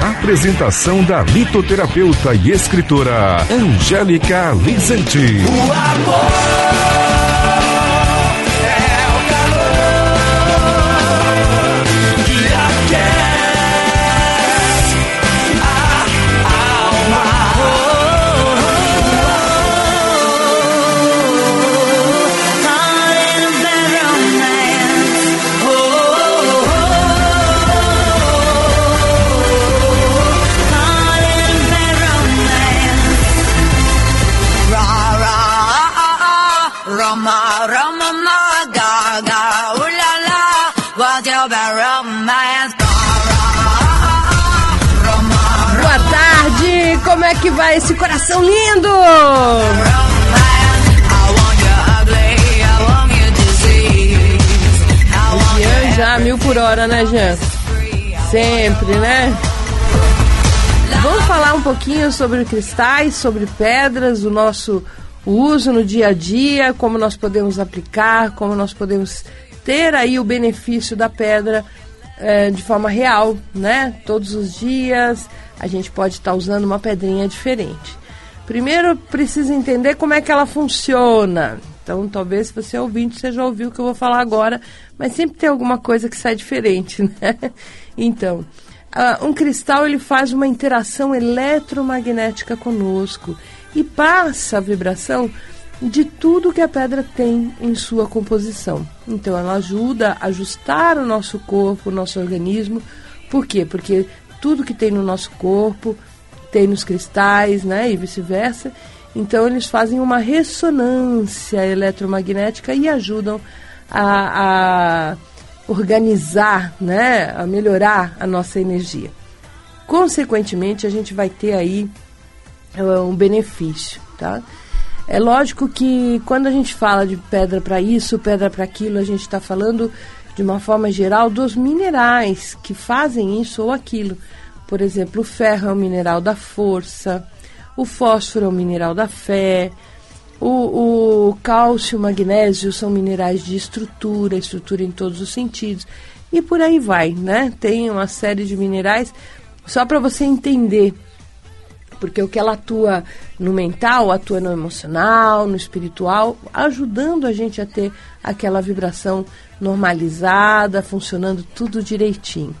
Apresentação da litoterapeuta e escritora Angélica Vicente. O amor. Coração lindo? O Jean já mil por hora, né, Jean? Sempre, né? Vamos falar um pouquinho sobre cristais, sobre pedras, o nosso uso no dia a dia, como nós podemos aplicar, como nós podemos ter aí o benefício da pedra é, de forma real, né? Todos os dias a gente pode estar tá usando uma pedrinha diferente. Primeiro precisa entender como é que ela funciona. Então, talvez se você é ouvinte, você já ouviu o que eu vou falar agora, mas sempre tem alguma coisa que sai diferente, né? Então, uh, um cristal ele faz uma interação eletromagnética conosco e passa a vibração de tudo que a pedra tem em sua composição. Então, ela ajuda a ajustar o nosso corpo, o nosso organismo. Por quê? Porque tudo que tem no nosso corpo tem nos cristais, né? E vice-versa. Então, eles fazem uma ressonância eletromagnética e ajudam a, a organizar, né? A melhorar a nossa energia. Consequentemente, a gente vai ter aí uh, um benefício, tá? É lógico que quando a gente fala de pedra para isso, pedra para aquilo, a gente está falando de uma forma geral dos minerais que fazem isso ou aquilo. Por exemplo, o ferro é o mineral da força, o fósforo é o mineral da fé, o, o cálcio o magnésio são minerais de estrutura, estrutura em todos os sentidos. E por aí vai, né? Tem uma série de minerais só para você entender porque o que ela atua no mental, atua no emocional, no espiritual, ajudando a gente a ter aquela vibração normalizada, funcionando tudo direitinho.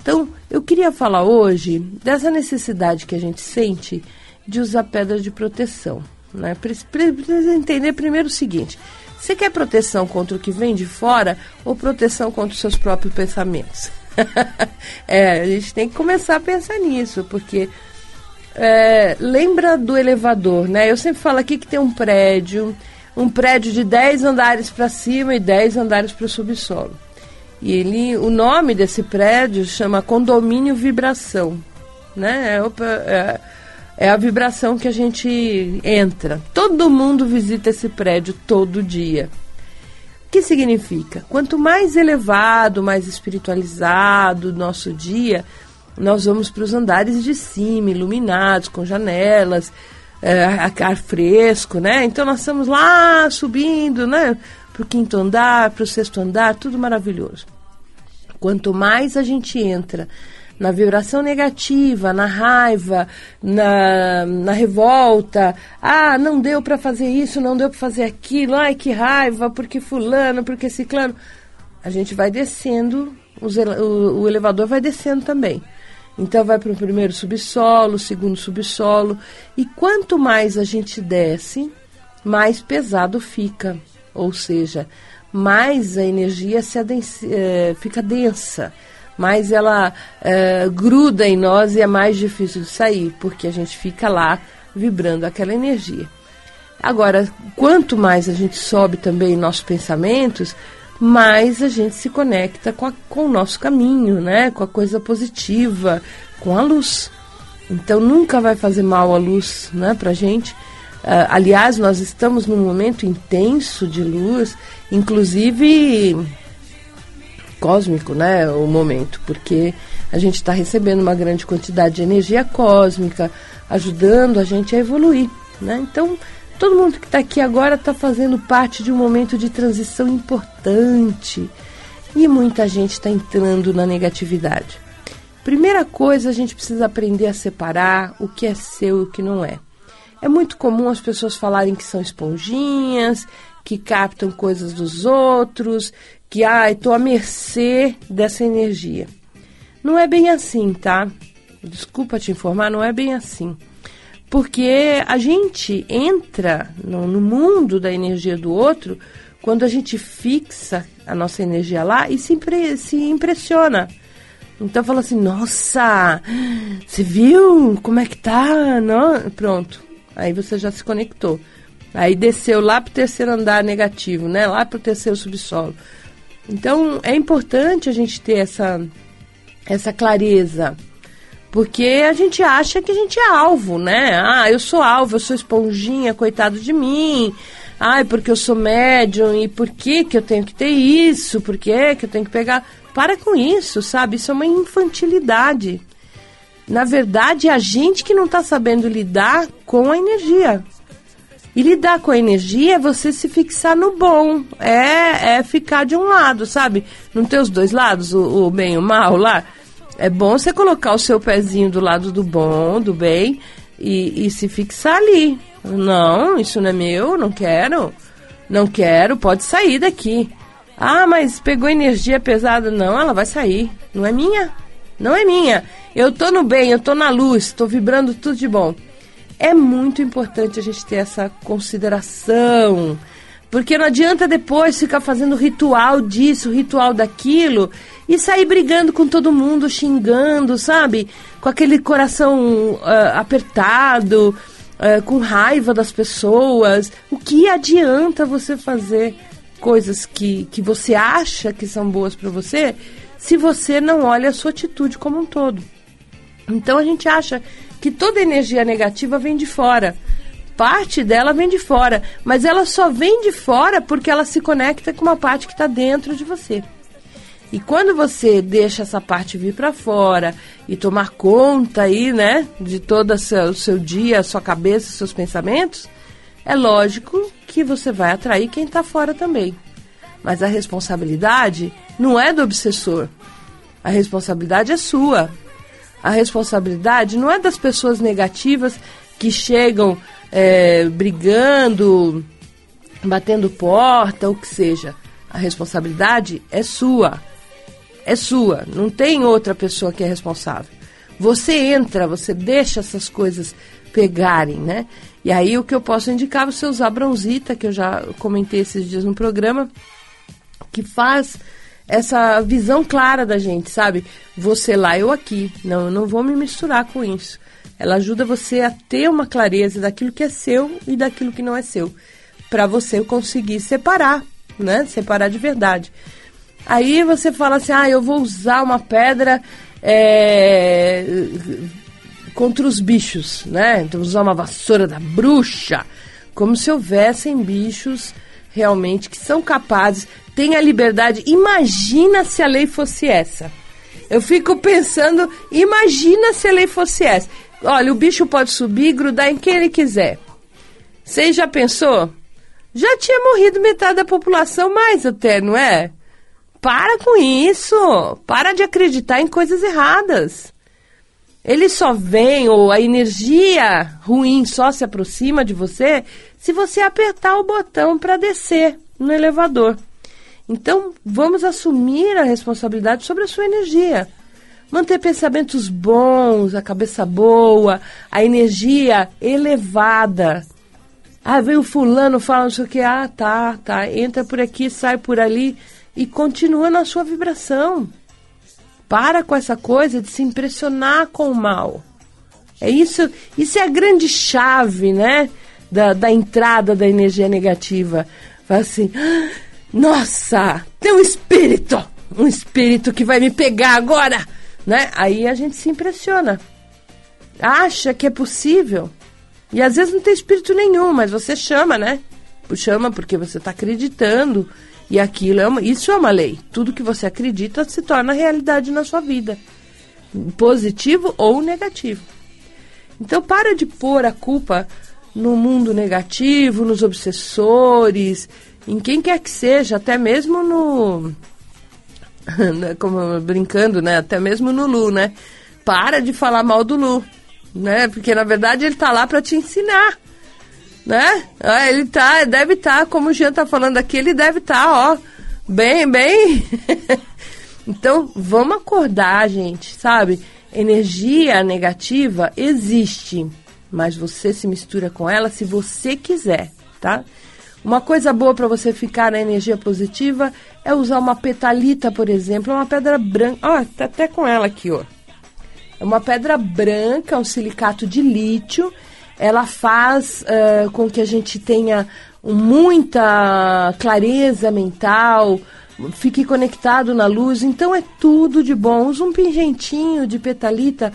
Então, eu queria falar hoje dessa necessidade que a gente sente de usar pedras de proteção. Né? Precisa entender primeiro o seguinte: você quer proteção contra o que vem de fora ou proteção contra os seus próprios pensamentos? é, a gente tem que começar a pensar nisso, porque é, lembra do elevador, né? Eu sempre falo aqui que tem um prédio, um prédio de 10 andares para cima e 10 andares para o subsolo. E ele, o nome desse prédio chama Condomínio Vibração, né? É, é, é a vibração que a gente entra. Todo mundo visita esse prédio todo dia. O que significa? Quanto mais elevado, mais espiritualizado o nosso dia, nós vamos para os andares de cima, iluminados, com janelas, é, ar fresco, né? Então nós estamos lá subindo, né? Para o quinto andar, para o sexto andar, tudo maravilhoso. Quanto mais a gente entra na vibração negativa, na raiva, na, na revolta, ah, não deu para fazer isso, não deu para fazer aquilo, ai que raiva, porque fulano, porque ciclano, a gente vai descendo, o, o elevador vai descendo também. Então vai para o primeiro subsolo, segundo subsolo, e quanto mais a gente desce, mais pesado fica, ou seja, mais a energia se adense, é, fica densa, mais ela é, gruda em nós e é mais difícil de sair, porque a gente fica lá vibrando aquela energia. Agora, quanto mais a gente sobe também nossos pensamentos, mais a gente se conecta com, a, com o nosso caminho, né? com a coisa positiva, com a luz. Então nunca vai fazer mal a luz né, para a gente. Uh, aliás, nós estamos num momento intenso de luz, inclusive cósmico, né? O momento, porque a gente está recebendo uma grande quantidade de energia cósmica, ajudando a gente a evoluir, né? Então, Todo mundo que está aqui agora está fazendo parte de um momento de transição importante e muita gente está entrando na negatividade. Primeira coisa, a gente precisa aprender a separar o que é seu e o que não é. É muito comum as pessoas falarem que são esponjinhas, que captam coisas dos outros, que ai, estou à mercê dessa energia. Não é bem assim, tá? Desculpa te informar, não é bem assim. Porque a gente entra no, no mundo da energia do outro quando a gente fixa a nossa energia lá e se, impre, se impressiona. Então fala assim, nossa, você viu como é que tá? Não? Pronto. Aí você já se conectou. Aí desceu lá pro terceiro andar negativo, né? Lá pro terceiro subsolo. Então é importante a gente ter essa, essa clareza. Porque a gente acha que a gente é alvo, né? Ah, eu sou alvo, eu sou esponjinha, coitado de mim. Ai, porque eu sou médium e por que que eu tenho que ter isso? Por que que eu tenho que pegar... Para com isso, sabe? Isso é uma infantilidade. Na verdade, é a gente que não está sabendo lidar com a energia. E lidar com a energia é você se fixar no bom. É, é ficar de um lado, sabe? Não ter os dois lados, o, o bem e o mal lá. É bom você colocar o seu pezinho do lado do bom, do bem, e, e se fixar ali. Não, isso não é meu, não quero. Não quero, pode sair daqui. Ah, mas pegou energia pesada. Não, ela vai sair. Não é minha. Não é minha. Eu tô no bem, eu tô na luz, tô vibrando tudo de bom. É muito importante a gente ter essa consideração. Porque não adianta depois ficar fazendo ritual disso, ritual daquilo e sair brigando com todo mundo, xingando, sabe? Com aquele coração uh, apertado, uh, com raiva das pessoas. O que adianta você fazer coisas que, que você acha que são boas para você se você não olha a sua atitude como um todo? Então a gente acha que toda energia negativa vem de fora. Parte dela vem de fora, mas ela só vem de fora porque ela se conecta com uma parte que está dentro de você. E quando você deixa essa parte vir para fora e tomar conta aí, né, de todo o seu, dia, a sua cabeça, seus pensamentos, é lógico que você vai atrair quem está fora também. Mas a responsabilidade não é do obsessor. A responsabilidade é sua. A responsabilidade não é das pessoas negativas que chegam é, brigando, batendo porta, o que seja. A responsabilidade é sua. É sua. Não tem outra pessoa que é responsável. Você entra, você deixa essas coisas pegarem, né? E aí o que eu posso indicar, você usar bronzita, que eu já comentei esses dias no programa, que faz essa visão clara da gente, sabe? Você lá, eu aqui. Não, eu não vou me misturar com isso. Ela ajuda você a ter uma clareza daquilo que é seu e daquilo que não é seu, para você conseguir separar, né? Separar de verdade. Aí você fala assim: ah, eu vou usar uma pedra é, contra os bichos, né? Então, usar uma vassoura da bruxa, como se houvessem bichos realmente que são capazes tem a liberdade. Imagina se a lei fosse essa. Eu fico pensando, imagina se a lei fosse essa. Olha, o bicho pode subir e grudar em quem ele quiser. Você já pensou? Já tinha morrido metade da população mais até, não é? Para com isso! Para de acreditar em coisas erradas. Ele só vem, ou a energia ruim só se aproxima de você se você apertar o botão para descer no elevador. Então, vamos assumir a responsabilidade sobre a sua energia. Manter pensamentos bons, a cabeça boa, a energia elevada. Ah, veio fulano, fala não sei o que. Ah, tá, tá. Entra por aqui, sai por ali e continua na sua vibração. Para com essa coisa de se impressionar com o mal. É isso, isso é a grande chave, né? Da, da entrada da energia negativa. Fala assim. Ah, nossa, tem um espírito, um espírito que vai me pegar agora, né? Aí a gente se impressiona, acha que é possível. E às vezes não tem espírito nenhum, mas você chama, né? Chama porque você está acreditando e aquilo é uma, isso é uma lei. Tudo que você acredita se torna realidade na sua vida, positivo ou negativo. Então para de pôr a culpa no mundo negativo, nos obsessores, em quem quer que seja, até mesmo no como brincando, né? Até mesmo no Lu, né? Para de falar mal do Lu, né? Porque na verdade ele tá lá para te ensinar, né? Ah, ele tá, deve estar, tá, como o Jean tá falando aqui, ele deve estar, tá, ó, bem, bem. então, vamos acordar, gente, sabe? Energia negativa existe, mas você se mistura com ela se você quiser, tá? Uma coisa boa para você ficar na energia positiva é usar uma petalita, por exemplo, uma pedra branca. Ó, tá até com ela aqui, ó. É uma pedra branca, um silicato de lítio. Ela faz uh, com que a gente tenha muita clareza mental, fique conectado na luz. Então é tudo de bom. Usa um pingentinho de petalita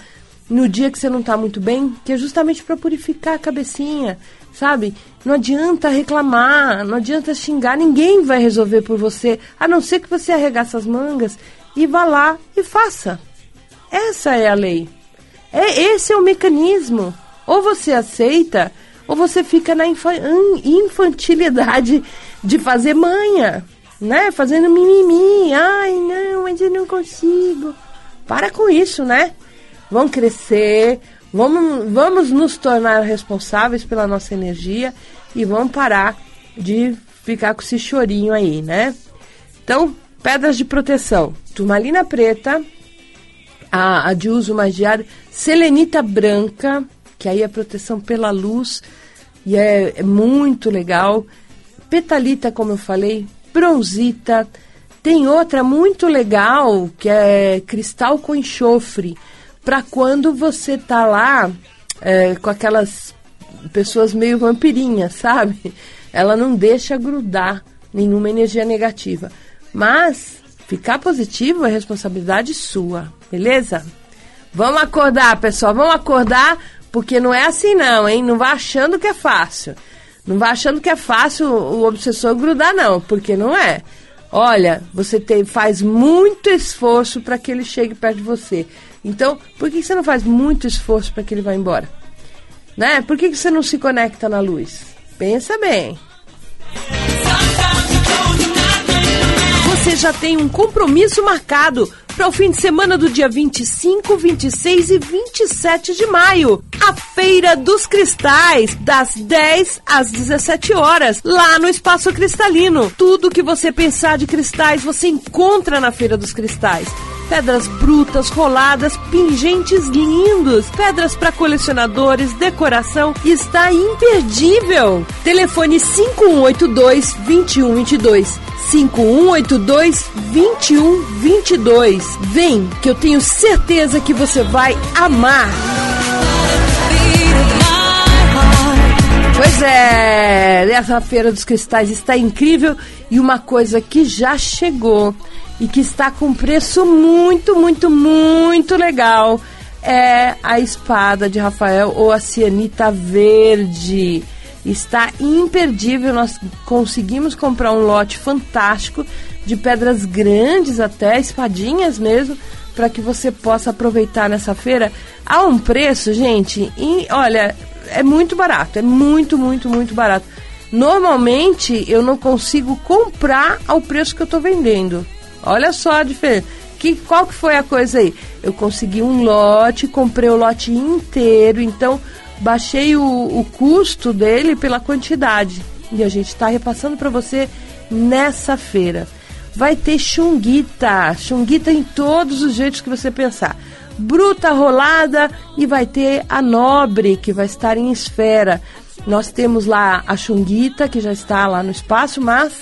no dia que você não está muito bem, que é justamente para purificar a cabecinha, sabe? Não adianta reclamar, não adianta xingar, ninguém vai resolver por você, a não ser que você arregasse as mangas e vá lá e faça. Essa é a lei. É esse é o mecanismo. Ou você aceita, ou você fica na infantilidade de fazer manha, né? Fazendo mimimi. Ai, não, mas eu não consigo. Para com isso, né? Vão crescer, vamos, vamos nos tornar responsáveis pela nossa energia e vamos parar de ficar com esse chorinho aí, né? Então, pedras de proteção: turmalina preta, a, a de uso magiar, selenita branca, que aí é proteção pela luz e é, é muito legal. Petalita, como eu falei, bronzita. Tem outra muito legal que é cristal com enxofre para quando você tá lá é, com aquelas pessoas meio vampirinhas, sabe? Ela não deixa grudar nenhuma energia negativa. Mas ficar positivo é responsabilidade sua, beleza? Vamos acordar, pessoal, vamos acordar, porque não é assim não, hein? Não vá achando que é fácil. Não vá achando que é fácil o obsessor grudar, não, porque não é. Olha, você tem, faz muito esforço para que ele chegue perto de você. Então, por que você não faz muito esforço para que ele vá embora? Né? Por que você não se conecta na luz? Pensa bem. Você já tem um compromisso marcado para o fim de semana do dia 25, 26 e 27 de maio. A Feira dos Cristais, das 10 às 17 horas, lá no Espaço Cristalino. Tudo que você pensar de cristais você encontra na Feira dos Cristais pedras brutas, roladas, pingentes lindos, pedras para colecionadores, decoração, está imperdível. Telefone 5182 2122. 5182 2122. Vem, que eu tenho certeza que você vai amar. Pois é, essa Feira dos Cristais está incrível e uma coisa que já chegou e que está com preço muito, muito, muito legal é a espada de Rafael ou a cianita verde. Está imperdível, nós conseguimos comprar um lote fantástico de pedras grandes até, espadinhas mesmo, para que você possa aproveitar nessa feira a um preço, gente, e, olha, é muito barato, é muito, muito, muito barato. Normalmente eu não consigo comprar ao preço que eu estou vendendo. Olha só a diferença. Que, qual que foi a coisa aí? Eu consegui um lote, comprei o lote inteiro, então baixei o, o custo dele pela quantidade. E a gente está repassando para você nessa feira. Vai ter chunguita, chunguita em todos os jeitos que você pensar. Bruta rolada e vai ter a nobre, que vai estar em esfera. Nós temos lá a chunguita, que já está lá no espaço, mas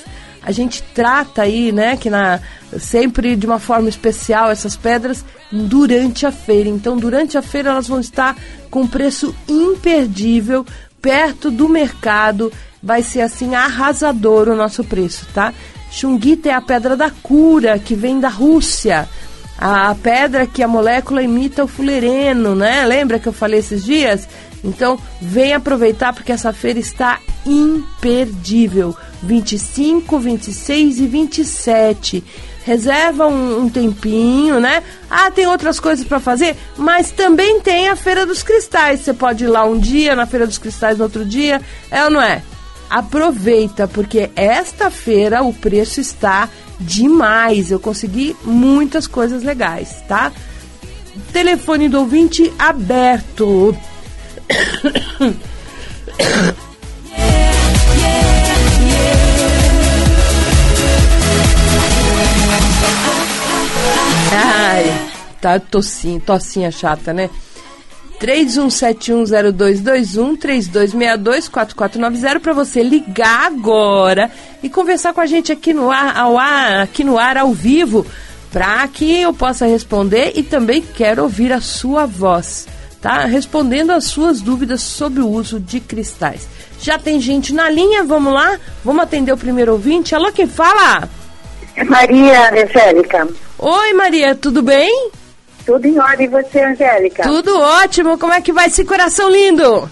a gente trata aí, né, que na sempre de uma forma especial essas pedras durante a feira. Então, durante a feira elas vão estar com preço imperdível, perto do mercado. Vai ser assim arrasador o nosso preço, tá? Chunguita é a pedra da cura que vem da Rússia. A pedra que a molécula imita o fulereno, né? Lembra que eu falei esses dias? Então, vem aproveitar porque essa feira está imperdível. 25, 26 e 27. Reserva um, um tempinho, né? Ah, tem outras coisas para fazer, mas também tem a Feira dos Cristais. Você pode ir lá um dia, na Feira dos Cristais no outro dia, é ou não é? Aproveita, porque esta feira o preço está demais. Eu consegui muitas coisas legais, tá? Telefone do ouvinte aberto. Ai, tá tossinha, tossinha chata, né? 31710221 32624490 para você ligar agora e conversar com a gente aqui no ar, ao ar, aqui no ar ao vivo, para que eu possa responder e também quero ouvir a sua voz, tá? Respondendo as suas dúvidas sobre o uso de cristais. Já tem gente na linha, vamos lá? Vamos atender o primeiro ouvinte. Alô, quem fala? Maria Angélica. Oi, Maria, tudo bem? Tudo em ordem, você, Angélica? Tudo ótimo. Como é que vai esse coração lindo?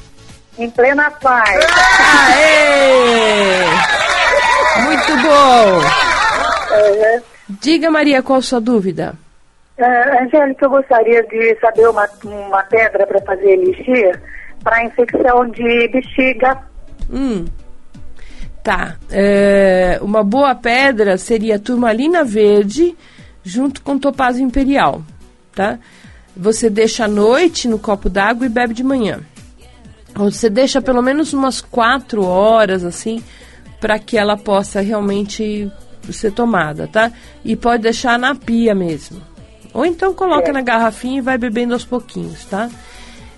Em plena paz. Aê! Muito bom. Uhum. Diga, Maria, qual a sua dúvida? Uh, Angélica, eu gostaria de saber uma, uma pedra para fazer elixir para infecção de bexiga. Hum. Tá. É, uma boa pedra seria turmalina verde junto com topázio imperial tá? Você deixa à noite no copo d'água e bebe de manhã. Você deixa pelo menos umas quatro horas assim para que ela possa realmente ser tomada, tá? E pode deixar na pia mesmo. Ou então coloca é. na garrafinha e vai bebendo aos pouquinhos, tá?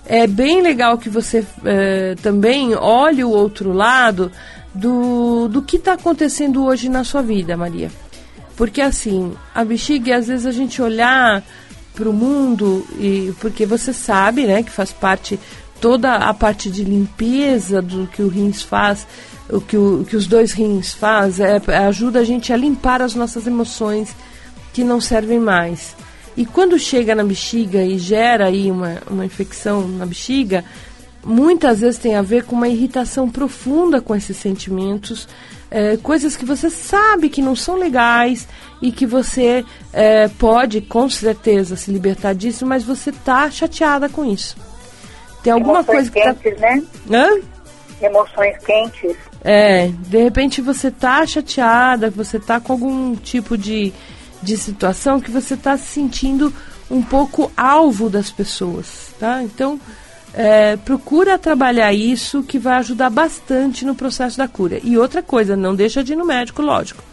É bem legal que você é, também olhe o outro lado do, do que está acontecendo hoje na sua vida, Maria. Porque assim, a bexiga, às vezes a gente olhar para o mundo e porque você sabe, né, que faz parte toda a parte de limpeza do que o rins faz, o que, o, que os dois rins faz, é, ajuda a gente a limpar as nossas emoções que não servem mais. E quando chega na bexiga e gera aí uma, uma infecção na bexiga, muitas vezes tem a ver com uma irritação profunda com esses sentimentos, é, coisas que você sabe que não são legais e que você é, pode com certeza se libertar disso, mas você tá chateada com isso. Tem alguma Emoções coisa que tá quentes, tá... né? Hã? Emoções quentes. É, de repente você tá chateada, você tá com algum tipo de, de situação que você tá se sentindo um pouco alvo das pessoas, tá? Então, é, procura trabalhar isso que vai ajudar bastante no processo da cura. E outra coisa, não deixa de ir no médico, lógico.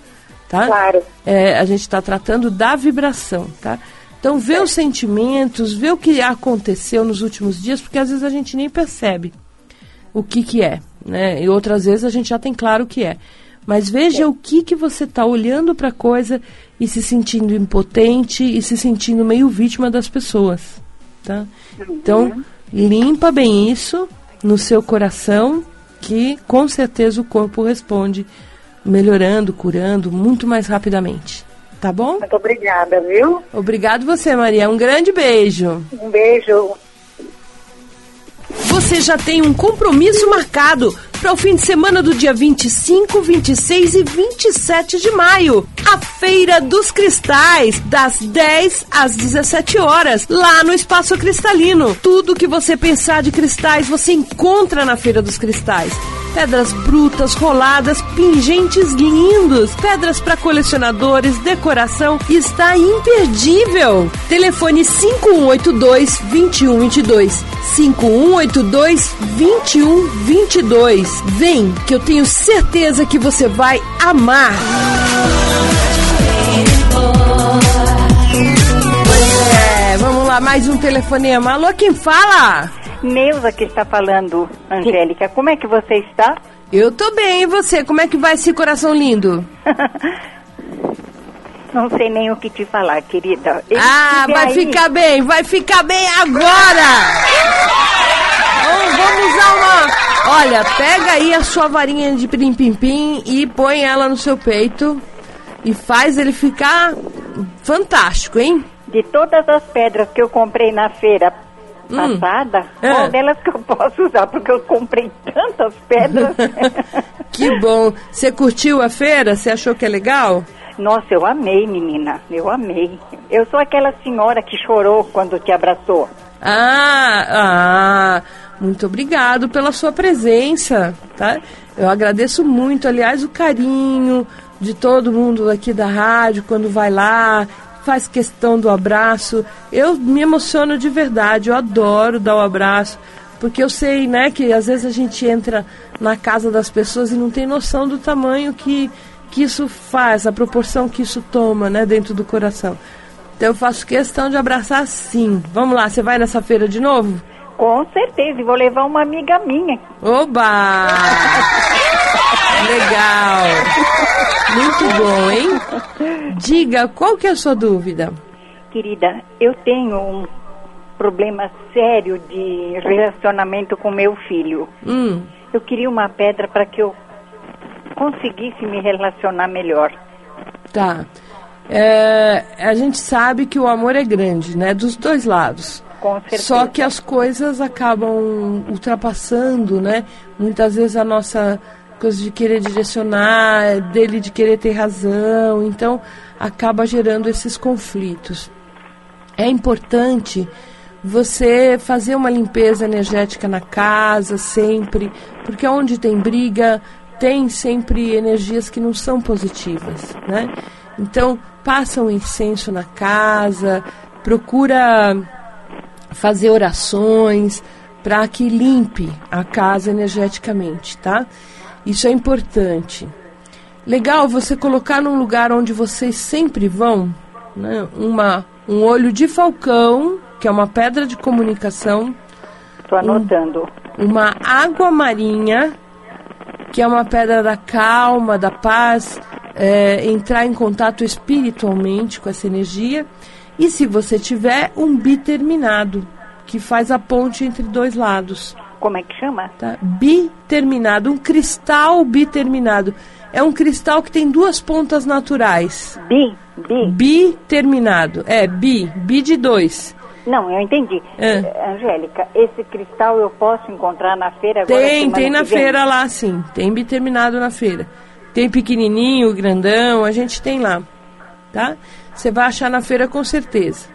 Tá? Claro. É, a gente está tratando da vibração, tá? Então vê é. os sentimentos, vê o que aconteceu nos últimos dias, porque às vezes a gente nem percebe o que que é, né? E outras vezes a gente já tem claro o que é. Mas veja o que que você está olhando para a coisa e se sentindo impotente e se sentindo meio vítima das pessoas, tá? Então uhum limpa bem isso no seu coração, que com certeza o corpo responde melhorando, curando muito mais rapidamente. Tá bom? Muito obrigada, viu? Obrigado você, Maria. Um grande beijo. Um beijo. Você já tem um compromisso marcado para o fim de semana do dia 25, 26 e 27 de maio. A Feira dos Cristais, das 10 às 17 horas, lá no Espaço Cristalino. Tudo que você pensar de cristais você encontra na Feira dos Cristais pedras brutas, roladas, pingentes lindos, pedras para colecionadores, decoração, está imperdível. Telefone 5182 2122. 5182 2122. Vem, que eu tenho certeza que você vai amar. É, vamos lá, mais um telefonema. Alô, quem fala? Neuza que está falando, Angélica. Como é que você está? Eu tô bem, e você? Como é que vai esse coração lindo? Não sei nem o que te falar, querida. Ele ah, vai aí... ficar bem, vai ficar bem agora! Então, vamos usar uma. Olha, pega aí a sua varinha de pim-pim-pim e põe ela no seu peito e faz ele ficar fantástico, hein? De todas as pedras que eu comprei na feira. Passada, é. qual delas que eu posso usar? Porque eu comprei tantas pedras. que bom. Você curtiu a feira? Você achou que é legal? Nossa, eu amei, menina. Eu amei. Eu sou aquela senhora que chorou quando te abraçou. Ah, ah. muito obrigado pela sua presença, tá? Eu agradeço muito, aliás, o carinho de todo mundo aqui da rádio quando vai lá, faz questão do abraço. Eu me emociono de verdade, eu adoro dar o um abraço, porque eu sei, né, que às vezes a gente entra na casa das pessoas e não tem noção do tamanho que, que isso faz, a proporção que isso toma, né, dentro do coração. Então eu faço questão de abraçar sim. Vamos lá, você vai nessa feira de novo? Com certeza, e vou levar uma amiga minha. Oba! Legal! Muito bom, hein? Diga, qual que é a sua dúvida? Querida, eu tenho um problema sério de relacionamento com meu filho. Hum. Eu queria uma pedra para que eu conseguisse me relacionar melhor. Tá. É, a gente sabe que o amor é grande, né? Dos dois lados. Com certeza. Só que as coisas acabam ultrapassando, né? Muitas vezes a nossa coisa de querer direcionar, dele de querer ter razão, então acaba gerando esses conflitos. É importante você fazer uma limpeza energética na casa sempre, porque onde tem briga, tem sempre energias que não são positivas, né? Então, passa um incenso na casa, procura fazer orações para que limpe a casa energeticamente, tá? Isso é importante. Legal você colocar num lugar onde vocês sempre vão, né? Uma, um olho de falcão, que é uma pedra de comunicação. Estou anotando. Um, uma água marinha, que é uma pedra da calma, da paz, é, entrar em contato espiritualmente com essa energia. E se você tiver um biterminado, que faz a ponte entre dois lados. Como é que chama? Tá? Biterminado, um cristal biterminado. É um cristal que tem duas pontas naturais. Bi, bi. Biterminado. É, bi, bi de dois. Não, eu entendi. É. Angélica, esse cristal eu posso encontrar na feira agora? Tem, tem na feira lá, sim. Tem biterminado na feira. Tem pequenininho, grandão, a gente tem lá, tá? Você vai achar na feira com certeza.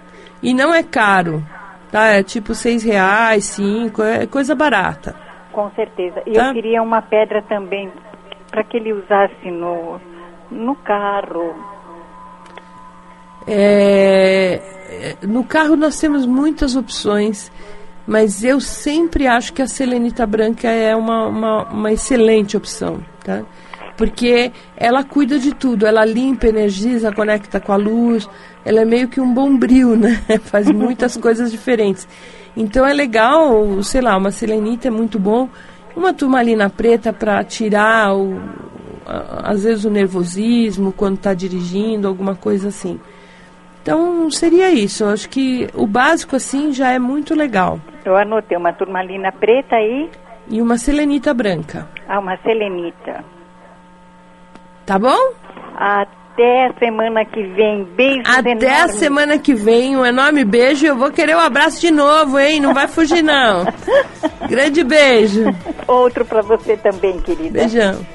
E não é caro, tá? É tipo seis reais, cinco, é coisa barata. Com certeza. E tá? eu queria uma pedra também para que ele usasse no, no carro. É, no carro nós temos muitas opções, mas eu sempre acho que a selenita branca é uma, uma, uma excelente opção, tá? porque ela cuida de tudo, ela limpa, energiza, conecta com a luz, ela é meio que um bombril, né? Faz muitas coisas diferentes. Então é legal, sei lá, uma selenita é muito bom, uma turmalina preta para tirar o, às vezes o nervosismo quando está dirigindo, alguma coisa assim. Então seria isso. Eu acho que o básico assim já é muito legal. Eu anotei uma turmalina preta aí. E uma selenita branca. Ah, uma selenita. Tá bom? Até a semana que vem. Beijo Até a semana que vem. Um enorme beijo. Eu vou querer um abraço de novo, hein? Não vai fugir, não. Grande beijo. Outro para você também, querida. Beijão.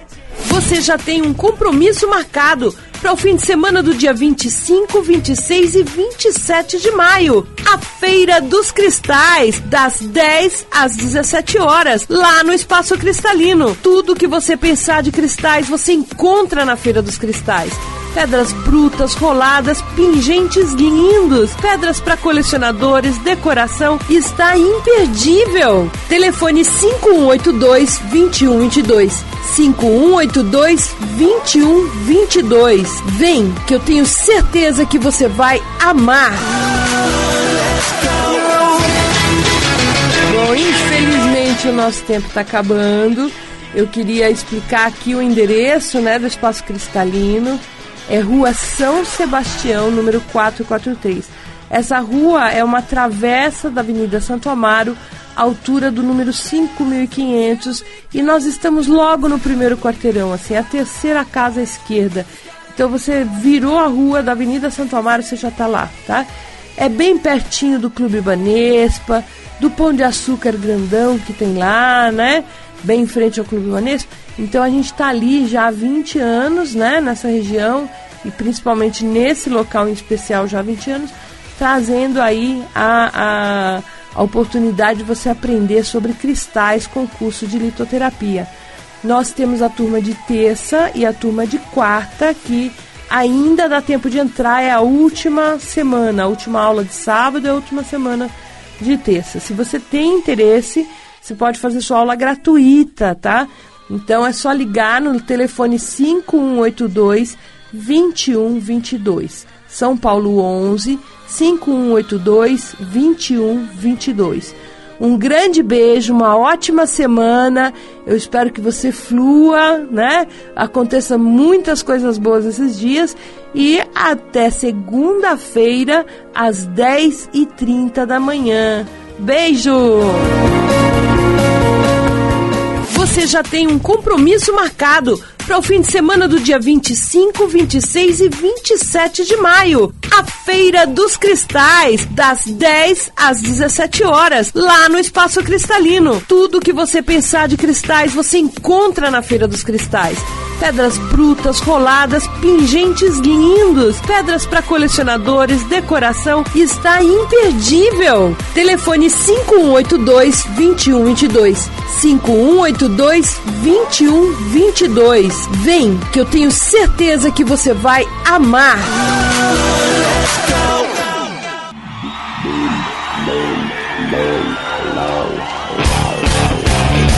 Você já tem um compromisso marcado para o fim de semana do dia 25, 26 e 27 de maio. A Feira dos Cristais, das 10 às 17 horas, lá no Espaço Cristalino. Tudo que você pensar de cristais você encontra na Feira dos Cristais pedras brutas, roladas, pingentes lindos, pedras para colecionadores, decoração, está imperdível. Telefone 5182 2122. 5182 2122. Vem, que eu tenho certeza que você vai amar. Bom, infelizmente o nosso tempo está acabando. Eu queria explicar aqui o endereço né, do Espaço Cristalino. É Rua São Sebastião, número 443. Essa rua é uma travessa da Avenida Santo Amaro, altura do número 5500, e nós estamos logo no primeiro quarteirão, assim, a terceira casa à esquerda. Então você virou a rua da Avenida Santo Amaro, você já está lá, tá? É bem pertinho do Clube Banespa, do Pão de Açúcar grandão que tem lá, né? Bem em frente ao Clube Banespa. Então a gente está ali já há 20 anos, né? Nessa região e principalmente nesse local em especial já há 20 anos, trazendo aí a, a a oportunidade de você aprender sobre cristais com curso de litoterapia. Nós temos a turma de terça e a turma de quarta, que ainda dá tempo de entrar, é a última semana, a última aula de sábado é a última semana de terça. Se você tem interesse, você pode fazer sua aula gratuita, tá? Então é só ligar no telefone 5182 2122. São Paulo 11 5182 2122. Um grande beijo, uma ótima semana. Eu espero que você flua, né? Aconteça muitas coisas boas esses dias. E até segunda-feira, às 10h30 da manhã. Beijo! Você já tem um compromisso marcado para o fim de semana do dia 25, 26 e 27 de maio. A Feira dos Cristais, das 10 às 17 horas, lá no Espaço Cristalino. Tudo que você pensar de cristais você encontra na Feira dos Cristais pedras brutas, roladas, pingentes lindos, pedras para colecionadores, decoração, está imperdível. Telefone 5182 2122. 5182 2122. Vem, que eu tenho certeza que você vai amar.